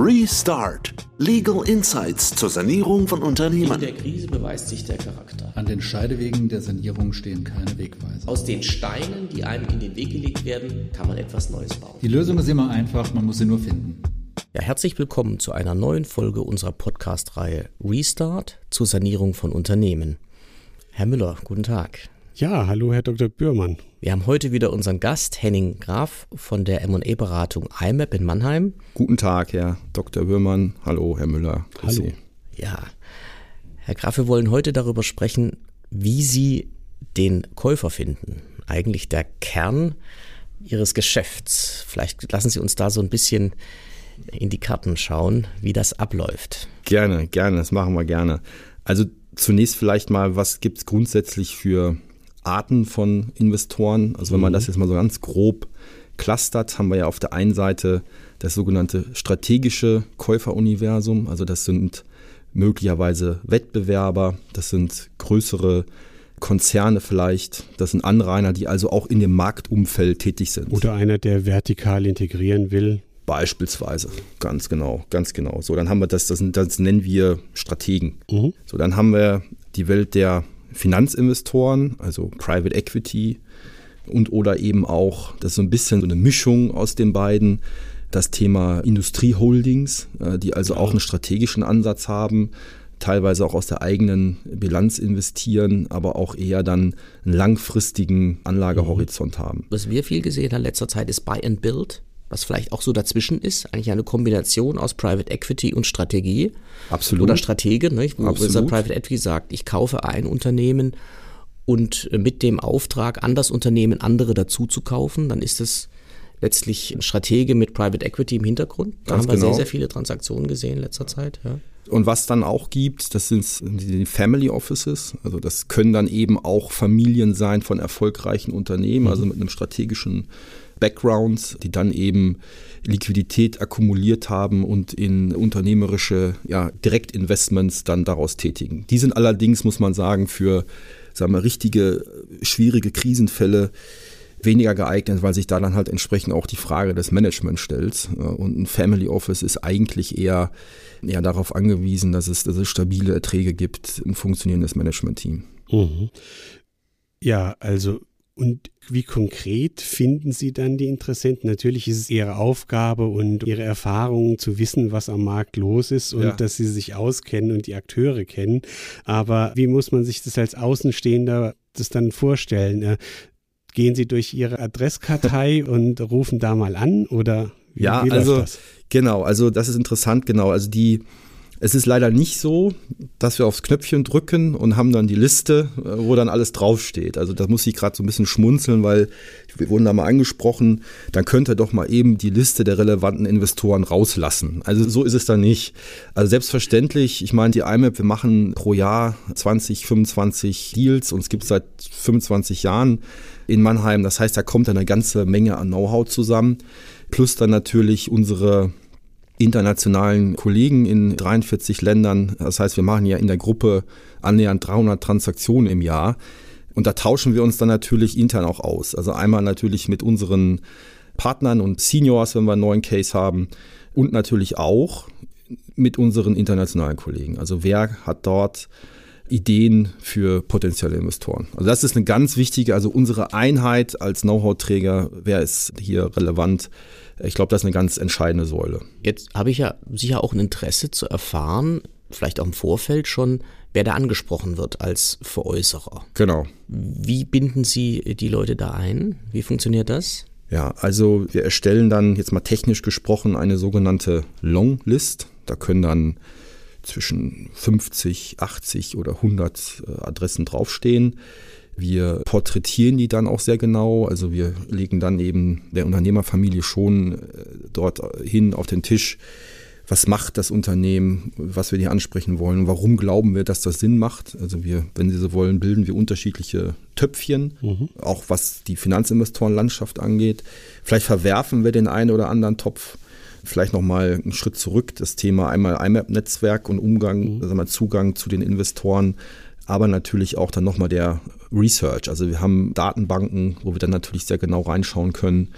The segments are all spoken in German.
Restart. Legal Insights zur Sanierung von Unternehmen. In der Krise beweist sich der Charakter. An den Scheidewegen der Sanierung stehen keine Wegweiser. Aus den Steinen, die einem in den Weg gelegt werden, kann man etwas Neues bauen. Die Lösung ist immer einfach, man muss sie nur finden. Ja, herzlich willkommen zu einer neuen Folge unserer Podcast-Reihe Restart zur Sanierung von Unternehmen. Herr Müller, guten Tag. Ja, hallo Herr Dr. Bührmann. Wir haben heute wieder unseren Gast Henning Graf von der M&E-Beratung IMAP in Mannheim. Guten Tag, Herr Dr. Bührmann. Hallo, Herr Müller. Grüß hallo. Sie. Ja, Herr Graf, wir wollen heute darüber sprechen, wie Sie den Käufer finden. Eigentlich der Kern Ihres Geschäfts. Vielleicht lassen Sie uns da so ein bisschen in die Karten schauen, wie das abläuft. Gerne, gerne, das machen wir gerne. Also zunächst vielleicht mal, was gibt es grundsätzlich für Arten von Investoren. Also wenn man mhm. das jetzt mal so ganz grob clustert, haben wir ja auf der einen Seite das sogenannte strategische Käuferuniversum. Also das sind möglicherweise Wettbewerber, das sind größere Konzerne vielleicht, das sind Anrainer, die also auch in dem Marktumfeld tätig sind. Oder einer, der vertikal integrieren will. Beispielsweise, ganz genau, ganz genau. So, dann haben wir das, das, das nennen wir Strategen. Mhm. So, dann haben wir die Welt der Finanzinvestoren, also Private Equity und oder eben auch, das ist so ein bisschen so eine Mischung aus den beiden, das Thema Industrieholdings, äh, die also auch einen strategischen Ansatz haben, teilweise auch aus der eigenen Bilanz investieren, aber auch eher dann einen langfristigen Anlagehorizont haben. Was wir viel gesehen haben in letzter Zeit ist Buy and Build was vielleicht auch so dazwischen ist, eigentlich eine Kombination aus Private Equity und Strategie. Absolut. Oder Stratege, nicht? wo unser Private Equity sagt, ich kaufe ein Unternehmen und mit dem Auftrag, an das Unternehmen andere dazu zu kaufen, dann ist es letztlich ein Stratege mit Private Equity im Hintergrund. Da Ganz haben wir genau. sehr, sehr viele Transaktionen gesehen in letzter Zeit. Ja. Und was dann auch gibt, das sind die Family Offices. Also das können dann eben auch Familien sein von erfolgreichen Unternehmen, also mit einem strategischen Backgrounds, die dann eben Liquidität akkumuliert haben und in unternehmerische ja, Direktinvestments dann daraus tätigen. Die sind allerdings, muss man sagen, für sagen wir, richtige, schwierige Krisenfälle weniger geeignet, weil sich da dann halt entsprechend auch die Frage des Managements stellt. Und ein Family Office ist eigentlich eher, eher darauf angewiesen, dass es, dass es stabile Erträge gibt, ein funktionierendes Management-Team. Mhm. Ja, also und wie konkret finden Sie dann die Interessenten? Natürlich ist es Ihre Aufgabe und Ihre Erfahrungen zu wissen, was am Markt los ist und ja. dass Sie sich auskennen und die Akteure kennen. Aber wie muss man sich das als Außenstehender das dann vorstellen? Äh, gehen Sie durch Ihre Adresskartei und rufen da mal an oder wie, ja, wie also, das? Genau, also das ist interessant, genau. Also die es ist leider nicht so, dass wir aufs Knöpfchen drücken und haben dann die Liste, äh, wo dann alles draufsteht. Also da muss ich gerade so ein bisschen schmunzeln, weil wir wurden da mal angesprochen, dann könnt ihr doch mal eben die Liste der relevanten Investoren rauslassen. Also so ist es dann nicht. Also selbstverständlich, ich meine, die IMAP, wir machen pro Jahr 20, 25 Deals und es gibt seit 25 Jahren in Mannheim. Das heißt, da kommt eine ganze Menge an Know-how zusammen. Plus dann natürlich unsere internationalen Kollegen in 43 Ländern. Das heißt, wir machen ja in der Gruppe annähernd 300 Transaktionen im Jahr. Und da tauschen wir uns dann natürlich intern auch aus. Also einmal natürlich mit unseren Partnern und Seniors, wenn wir einen neuen Case haben. Und natürlich auch mit unseren internationalen Kollegen. Also wer hat dort Ideen für potenzielle Investoren. Also das ist eine ganz wichtige, also unsere Einheit als Know-how-Träger, wer ist hier relevant? Ich glaube, das ist eine ganz entscheidende Säule. Jetzt habe ich ja sicher auch ein Interesse zu erfahren, vielleicht auch im Vorfeld schon, wer da angesprochen wird als Veräußerer. Genau. Wie binden Sie die Leute da ein? Wie funktioniert das? Ja, also wir erstellen dann jetzt mal technisch gesprochen eine sogenannte Longlist. Da können dann zwischen 50, 80 oder 100 äh, Adressen draufstehen. Wir porträtieren die dann auch sehr genau. Also wir legen dann eben der Unternehmerfamilie schon äh, dort hin auf den Tisch, was macht das Unternehmen, was wir hier ansprechen wollen, warum glauben wir, dass das Sinn macht. Also wir, wenn Sie so wollen, bilden wir unterschiedliche Töpfchen, mhm. auch was die Finanzinvestorenlandschaft angeht. Vielleicht verwerfen wir den einen oder anderen Topf Vielleicht nochmal einen Schritt zurück, das Thema einmal IMAP-Netzwerk und Umgang, mhm. also mal Zugang zu den Investoren aber natürlich auch dann nochmal der Research. Also wir haben Datenbanken, wo wir dann natürlich sehr genau reinschauen können,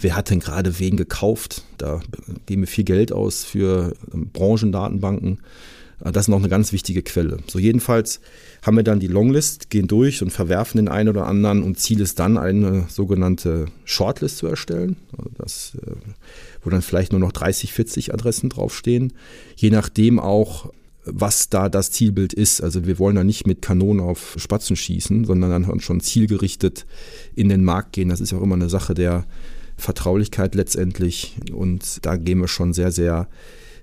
wer hat denn gerade wen gekauft. Da geben wir viel Geld aus für ähm, Branchendatenbanken. Äh, das ist noch eine ganz wichtige Quelle. So jedenfalls haben wir dann die Longlist, gehen durch und verwerfen den einen oder anderen und Ziel ist dann eine sogenannte Shortlist zu erstellen. Also das, äh, wo dann vielleicht nur noch 30, 40 Adressen draufstehen. Je nachdem auch, was da das Zielbild ist. Also wir wollen da nicht mit Kanonen auf Spatzen schießen, sondern dann schon zielgerichtet in den Markt gehen. Das ist ja auch immer eine Sache der Vertraulichkeit letztendlich. Und da gehen wir schon sehr, sehr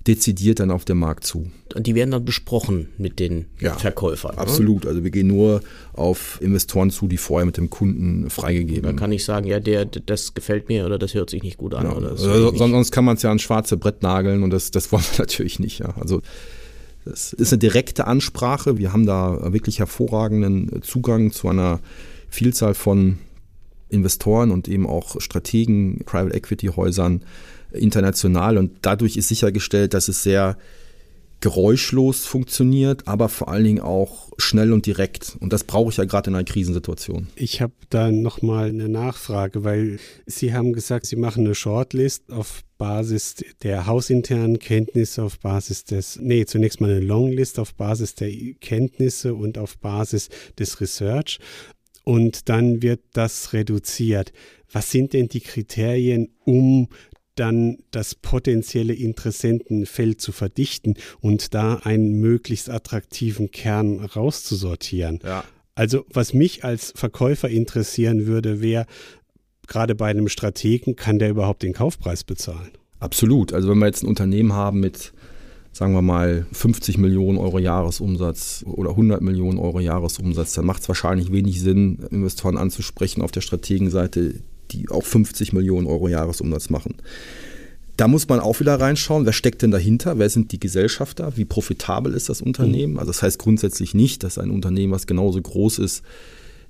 dezidiert dann auf den Markt zu. Und die werden dann besprochen mit den ja, Verkäufern. Ne? Absolut. Ne? Also wir gehen nur auf Investoren zu, die vorher mit dem Kunden freigegeben. Da kann ich sagen, ja, der, das gefällt mir oder das hört sich nicht gut an. Ja, also, sonst kann man es ja ans schwarze Brett nageln und das, das wollen wir natürlich nicht. Ja. Also das ist eine direkte Ansprache. Wir haben da wirklich hervorragenden Zugang zu einer Vielzahl von Investoren und eben auch Strategen, Private Equity Häusern international und dadurch ist sichergestellt, dass es sehr geräuschlos funktioniert, aber vor allen Dingen auch schnell und direkt. Und das brauche ich ja gerade in einer Krisensituation. Ich habe da nochmal eine Nachfrage, weil Sie haben gesagt, Sie machen eine Shortlist auf Basis der hausinternen Kenntnisse, auf Basis des, nee, zunächst mal eine Longlist auf Basis der Kenntnisse und auf Basis des Research. Und dann wird das reduziert. Was sind denn die Kriterien, um dann das potenzielle Interessentenfeld zu verdichten und da einen möglichst attraktiven Kern rauszusortieren. Ja. Also was mich als Verkäufer interessieren würde, wäre gerade bei einem Strategen, kann der überhaupt den Kaufpreis bezahlen? Absolut. Also wenn wir jetzt ein Unternehmen haben mit, sagen wir mal, 50 Millionen Euro Jahresumsatz oder 100 Millionen Euro Jahresumsatz, dann macht es wahrscheinlich wenig Sinn, Investoren anzusprechen auf der Strategenseite, die auch 50 Millionen Euro Jahresumsatz machen. Da muss man auch wieder reinschauen, wer steckt denn dahinter, wer sind die Gesellschafter, wie profitabel ist das Unternehmen. Mhm. Also das heißt grundsätzlich nicht, dass ein Unternehmen, was genauso groß ist,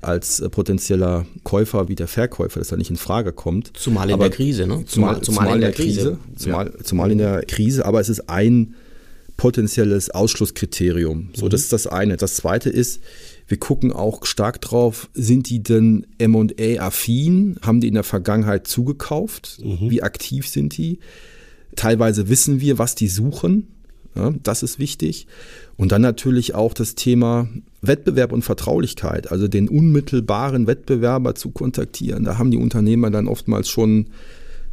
als äh, potenzieller Käufer wie der Verkäufer, dass er nicht in Frage kommt. Zumal in aber der Krise, ne? Zumal, zumal, zumal in der, Krise. Krise zumal, ja. zumal in der Krise, aber es ist ein potenzielles Ausschlusskriterium. So, mhm. das ist das eine. Das zweite ist, wir gucken auch stark drauf, sind die denn MA-affin? Haben die in der Vergangenheit zugekauft? Mhm. Wie aktiv sind die? Teilweise wissen wir, was die suchen. Ja, das ist wichtig. Und dann natürlich auch das Thema Wettbewerb und Vertraulichkeit, also den unmittelbaren Wettbewerber zu kontaktieren. Da haben die Unternehmer dann oftmals schon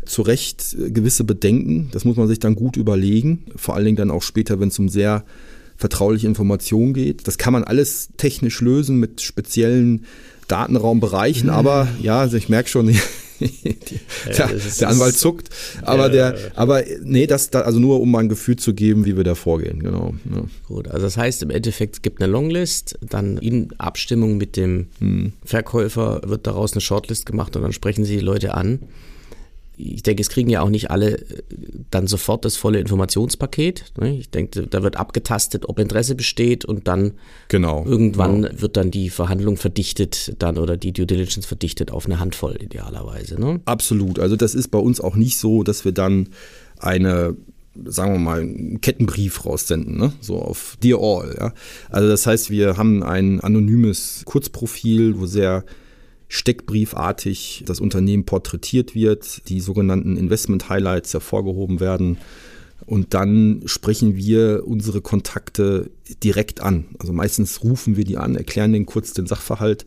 zu Recht gewisse Bedenken. Das muss man sich dann gut überlegen. Vor allen Dingen dann auch später, wenn es um sehr vertrauliche Informationen geht. Das kann man alles technisch lösen mit speziellen Datenraumbereichen, mhm. aber ja, also ich merke schon, der, der, Anwalt zuckt. Aber der, aber nee, das, da, also nur um mal ein Gefühl zu geben, wie wir da vorgehen, genau. Ja. Gut, also das heißt im Endeffekt, es gibt eine Longlist, dann in Abstimmung mit dem hm. Verkäufer wird daraus eine Shortlist gemacht und dann sprechen sie die Leute an ich denke, es kriegen ja auch nicht alle äh, dann sofort das volle Informationspaket. Ne? Ich denke, da wird abgetastet, ob Interesse besteht und dann genau, irgendwann genau. wird dann die Verhandlung verdichtet dann oder die Due Diligence verdichtet auf eine Handvoll idealerweise. Ne? Absolut. Also das ist bei uns auch nicht so, dass wir dann eine sagen wir mal, einen Kettenbrief raussenden, ne? so auf Dear All. Ja? Also das heißt, wir haben ein anonymes Kurzprofil, wo sehr steckbriefartig das Unternehmen porträtiert wird, die sogenannten Investment Highlights hervorgehoben werden. Und dann sprechen wir unsere Kontakte direkt an. Also meistens rufen wir die an, erklären denen kurz den Sachverhalt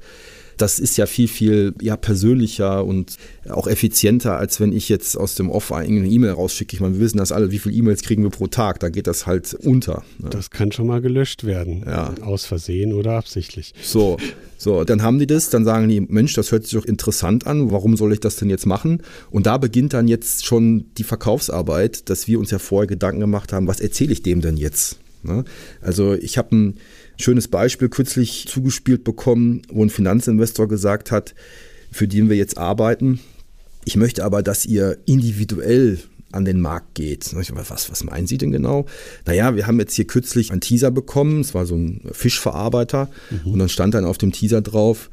das ist ja viel, viel ja, persönlicher und auch effizienter, als wenn ich jetzt aus dem Off eine E-Mail rausschicke. Ich meine, wir wissen das alle, wie viele E-Mails kriegen wir pro Tag, da geht das halt unter. Ne? Das kann schon mal gelöscht werden, ja. aus Versehen oder absichtlich. So, so, dann haben die das, dann sagen die, Mensch, das hört sich doch interessant an, warum soll ich das denn jetzt machen? Und da beginnt dann jetzt schon die Verkaufsarbeit, dass wir uns ja vorher Gedanken gemacht haben, was erzähle ich dem denn jetzt? Ne? Also ich habe ein schönes Beispiel kürzlich zugespielt bekommen, wo ein Finanzinvestor gesagt hat, für den wir jetzt arbeiten, ich möchte aber, dass ihr individuell an den Markt geht. Was, was meinen Sie denn genau? Naja, wir haben jetzt hier kürzlich einen Teaser bekommen, es war so ein Fischverarbeiter mhm. und dann stand dann auf dem Teaser drauf,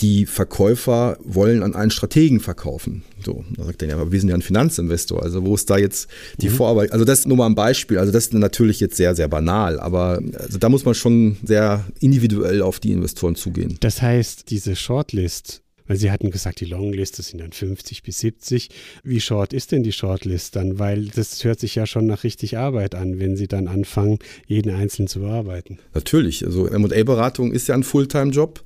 die Verkäufer wollen an einen Strategen verkaufen. So, da sagt er ja, aber wir sind ja ein Finanzinvestor. Also wo ist da jetzt die mhm. Vorarbeit? Also das ist nur mal ein Beispiel. Also das ist natürlich jetzt sehr, sehr banal, aber also da muss man schon sehr individuell auf die Investoren zugehen. Das heißt, diese Shortlist, weil Sie hatten gesagt, die Longlist, das sind dann 50 bis 70. Wie short ist denn die Shortlist dann? Weil das hört sich ja schon nach richtig Arbeit an, wenn Sie dann anfangen, jeden einzeln zu bearbeiten. Natürlich. Also M&A-Beratung ist ja ein Fulltime-Job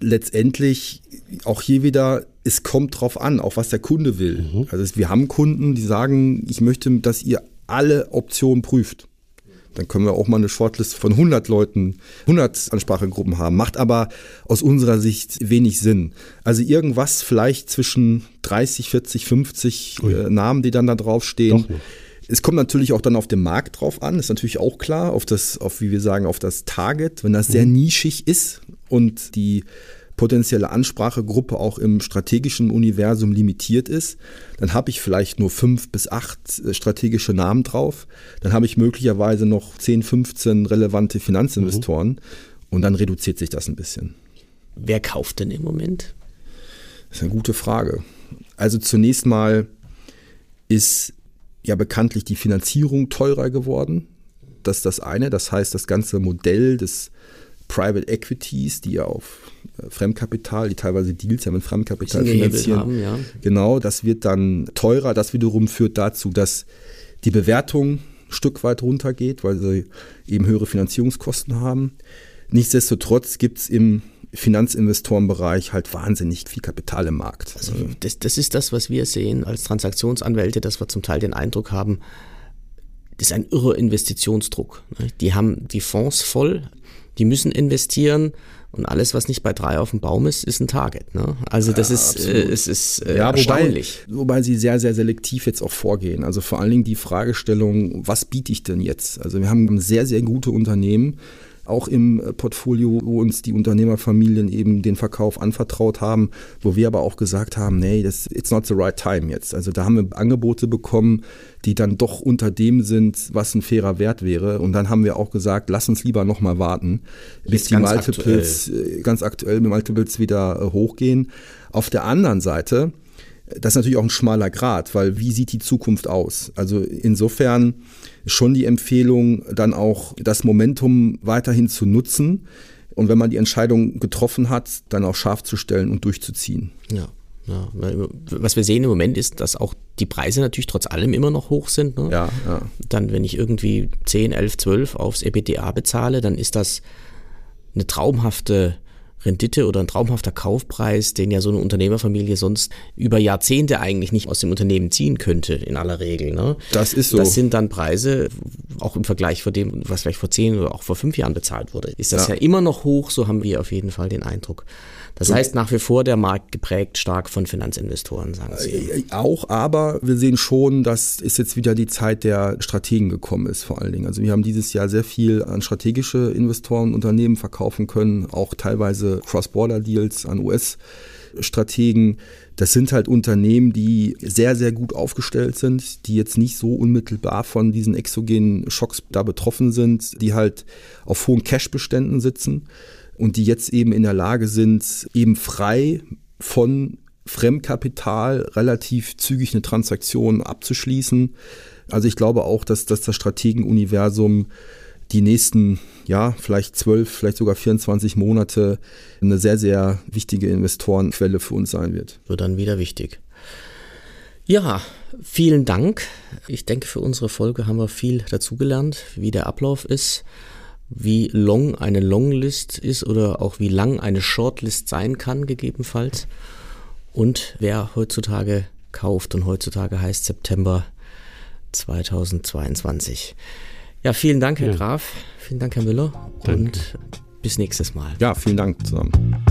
letztendlich auch hier wieder, es kommt drauf an, auch was der Kunde will. Mhm. Also wir haben Kunden, die sagen, ich möchte, dass ihr alle Optionen prüft. Dann können wir auch mal eine Shortlist von 100 Leuten, 100 Ansprachegruppen haben. Macht aber aus unserer Sicht wenig Sinn. Also irgendwas vielleicht zwischen 30, 40, 50 äh, Namen, die dann da draufstehen. Es kommt natürlich auch dann auf den Markt drauf an, ist natürlich auch klar, auf das, auf wie wir sagen, auf das Target. Wenn das sehr mhm. nischig ist, und die potenzielle Ansprachegruppe auch im strategischen Universum limitiert ist, dann habe ich vielleicht nur fünf bis acht äh, strategische Namen drauf. Dann habe ich möglicherweise noch 10, 15 relevante Finanzinvestoren mhm. und dann reduziert sich das ein bisschen. Wer kauft denn im Moment? Das ist eine gute Frage. Also zunächst mal ist ja bekanntlich die Finanzierung teurer geworden. Das ist das eine. Das heißt, das ganze Modell des Private Equities, die ja auf äh, Fremdkapital, die teilweise Deals ja mit Fremdkapital finanzieren. Haben, ja. Genau, das wird dann teurer. Das wiederum führt dazu, dass die Bewertung ein Stück weit runtergeht, weil sie eben höhere Finanzierungskosten haben. Nichtsdestotrotz gibt es im Finanzinvestorenbereich halt wahnsinnig viel Kapital im Markt. Also das, das ist das, was wir sehen als Transaktionsanwälte, dass wir zum Teil den Eindruck haben, das ist ein irrer Investitionsdruck. Die haben die Fonds voll, die müssen investieren und alles, was nicht bei drei auf dem Baum ist, ist ein Target. Ne? Also das ja, ist, äh, es ist äh, ja, erstaunlich. Wobei, wobei sie sehr, sehr selektiv jetzt auch vorgehen. Also vor allen Dingen die Fragestellung, was biete ich denn jetzt? Also wir haben sehr, sehr gute Unternehmen, auch im äh, Portfolio, wo uns die Unternehmerfamilien eben den Verkauf anvertraut haben, wo wir aber auch gesagt haben, nee, das it's not the right time jetzt. Also da haben wir Angebote bekommen, die dann doch unter dem sind, was ein fairer Wert wäre. Und dann haben wir auch gesagt, lass uns lieber noch mal warten, bis die Multiples aktuell. Äh, ganz aktuell mit Multiples wieder äh, hochgehen. Auf der anderen Seite das ist natürlich auch ein schmaler Grad, weil wie sieht die Zukunft aus? Also insofern schon die Empfehlung, dann auch das Momentum weiterhin zu nutzen und wenn man die Entscheidung getroffen hat, dann auch scharf zu stellen und durchzuziehen. Ja. Ja, was wir sehen im Moment ist, dass auch die Preise natürlich trotz allem immer noch hoch sind. Ne? Ja, ja. Dann, wenn ich irgendwie 10, 11, 12 aufs EBTA bezahle, dann ist das eine traumhafte Rendite oder ein traumhafter Kaufpreis, den ja so eine Unternehmerfamilie sonst über Jahrzehnte eigentlich nicht aus dem Unternehmen ziehen könnte, in aller Regel. Ne? Das ist so. Das sind dann Preise, auch im Vergleich vor dem, was vielleicht vor zehn oder auch vor fünf Jahren bezahlt wurde. Ist das ja, ja immer noch hoch, so haben wir auf jeden Fall den Eindruck. Das heißt nach wie vor der Markt geprägt stark von Finanzinvestoren, sagen Sie. Äh, auch, aber wir sehen schon, dass es jetzt wieder die Zeit der Strategen gekommen ist, vor allen Dingen. Also wir haben dieses Jahr sehr viel an strategische Investoren Unternehmen verkaufen können, auch teilweise Cross-Border-Deals an US. Strategen. Das sind halt Unternehmen, die sehr, sehr gut aufgestellt sind, die jetzt nicht so unmittelbar von diesen exogenen Schocks da betroffen sind, die halt auf hohen Cash-Beständen sitzen und die jetzt eben in der Lage sind, eben frei von Fremdkapital relativ zügig eine Transaktion abzuschließen. Also ich glaube auch, dass, dass das Strategenuniversum die nächsten, ja, vielleicht zwölf, vielleicht sogar 24 Monate eine sehr, sehr wichtige Investorenquelle für uns sein wird. Wird dann wieder wichtig. Ja, vielen Dank. Ich denke, für unsere Folge haben wir viel dazugelernt, wie der Ablauf ist wie long eine Longlist ist oder auch wie lang eine Shortlist sein kann, gegebenenfalls. Und wer heutzutage kauft und heutzutage heißt September 2022. Ja, vielen Dank, Herr ja. Graf. Vielen Dank, Herr Müller. Danke. Und bis nächstes Mal. Ja, vielen Dank zusammen.